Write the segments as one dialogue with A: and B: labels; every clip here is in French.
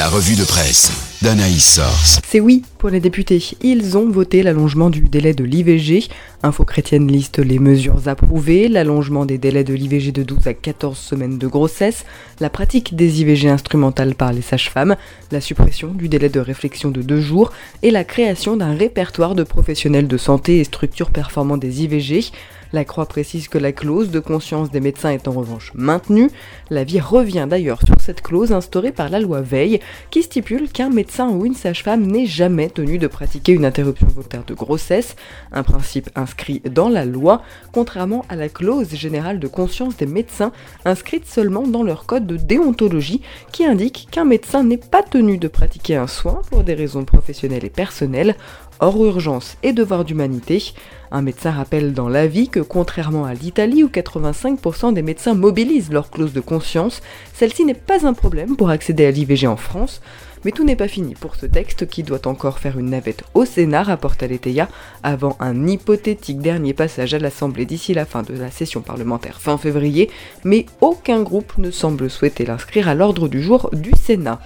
A: La revue de presse d'Anaïs Source.
B: C'est oui pour les députés. Ils ont voté l'allongement du délai de l'IVG. Info chrétienne liste les mesures approuvées, l'allongement des délais de l'IVG de 12 à 14 semaines de grossesse, la pratique des IVG instrumentales par les sages-femmes, la suppression du délai de réflexion de deux jours et la création d'un répertoire de professionnels de santé et structures performant des IVG. La Croix précise que la clause de conscience des médecins est en revanche maintenue. La vie revient d'ailleurs sur cette clause instaurée par la loi Veille qui stipule qu'un médecin ou une sage-femme n'est jamais tenu de pratiquer une interruption volontaire de grossesse, un principe inscrit dans la loi, contrairement à la clause générale de conscience des médecins inscrite seulement dans leur code de déontologie qui indique qu'un médecin n'est pas tenu de pratiquer un soin pour des raisons professionnelles et personnelles, hors urgence et devoir d'humanité. Un médecin rappelle dans l'avis que contrairement à l'Italie où 85% des médecins mobilisent leur clause de conscience, celle-ci n'est pas un problème pour accéder à l'IVG en France. Mais tout n'est pas fini pour ce texte qui doit encore faire une navette au Sénat, rapporte Aletheia, avant un hypothétique dernier passage à l'Assemblée d'ici la fin de la session parlementaire fin février, mais aucun groupe ne semble souhaiter l'inscrire à l'ordre du jour du Sénat.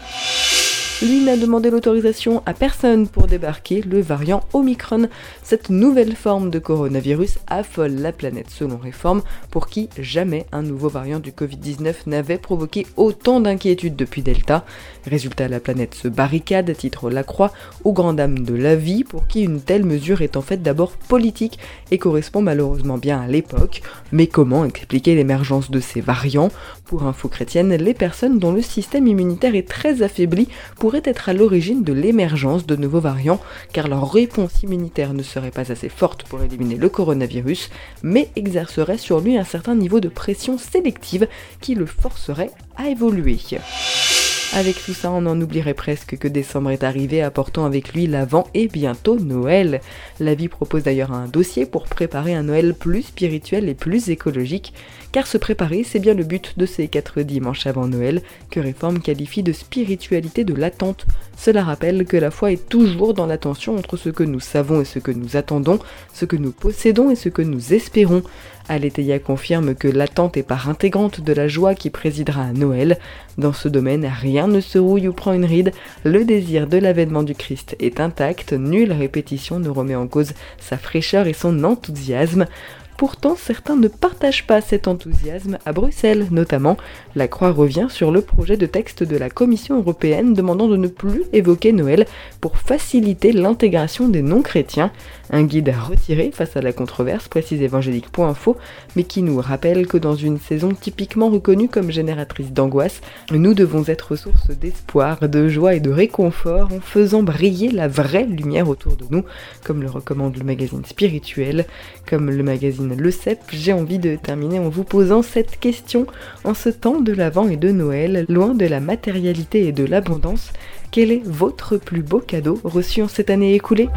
B: Lui n'a demandé l'autorisation à personne pour débarquer le variant Omicron. Cette nouvelle forme de coronavirus affole la planète selon Réforme, pour qui jamais un nouveau variant du Covid-19 n'avait provoqué autant d'inquiétudes depuis Delta. Résultat, la planète se barricade, titre La Croix, aux grandes dames de la vie, pour qui une telle mesure est en fait d'abord politique et correspond malheureusement bien à l'époque. Mais comment expliquer l'émergence de ces variants? Pour info chrétienne, les personnes dont le système immunitaire est très affaibli pourraient être à l'origine de l'émergence de nouveaux variants, car leur réponse immunitaire ne serait pas assez forte pour éliminer le coronavirus, mais exercerait sur lui un certain niveau de pression sélective qui le forcerait à évoluer. Avec tout ça, on en oublierait presque que décembre est arrivé, apportant avec lui l'Avent et bientôt Noël. La vie propose d'ailleurs un dossier pour préparer un Noël plus spirituel et plus écologique, car se préparer, c'est bien le but de ces quatre dimanches avant Noël, que Réforme qualifie de spiritualité de l'attente. Cela rappelle que la foi est toujours dans la tension entre ce que nous savons et ce que nous attendons, ce que nous possédons et ce que nous espérons. Aletheia confirme que l'attente est part intégrante de la joie qui présidera à Noël. Dans ce domaine, rien ne se rouille ou prend une ride. Le désir de l'avènement du Christ est intact, nulle répétition ne remet en cause sa fraîcheur et son enthousiasme. Pourtant, certains ne partagent pas cet enthousiasme, à Bruxelles notamment. La Croix revient sur le projet de texte de la Commission européenne demandant de ne plus évoquer Noël pour faciliter l'intégration des non-chrétiens. Un guide à retirer face à la controverse, précise évangélique.info, mais qui nous rappelle que dans une saison typiquement reconnue comme génératrice d'angoisse, nous devons être source d'espoir, de joie et de réconfort en faisant briller la vraie lumière autour de nous, comme le recommande le magazine spirituel, comme le le CEP, j'ai envie de terminer en vous posant cette question. En ce temps de l'Avent et de Noël, loin de la matérialité et de l'abondance, quel est votre plus beau cadeau reçu en cette année écoulée?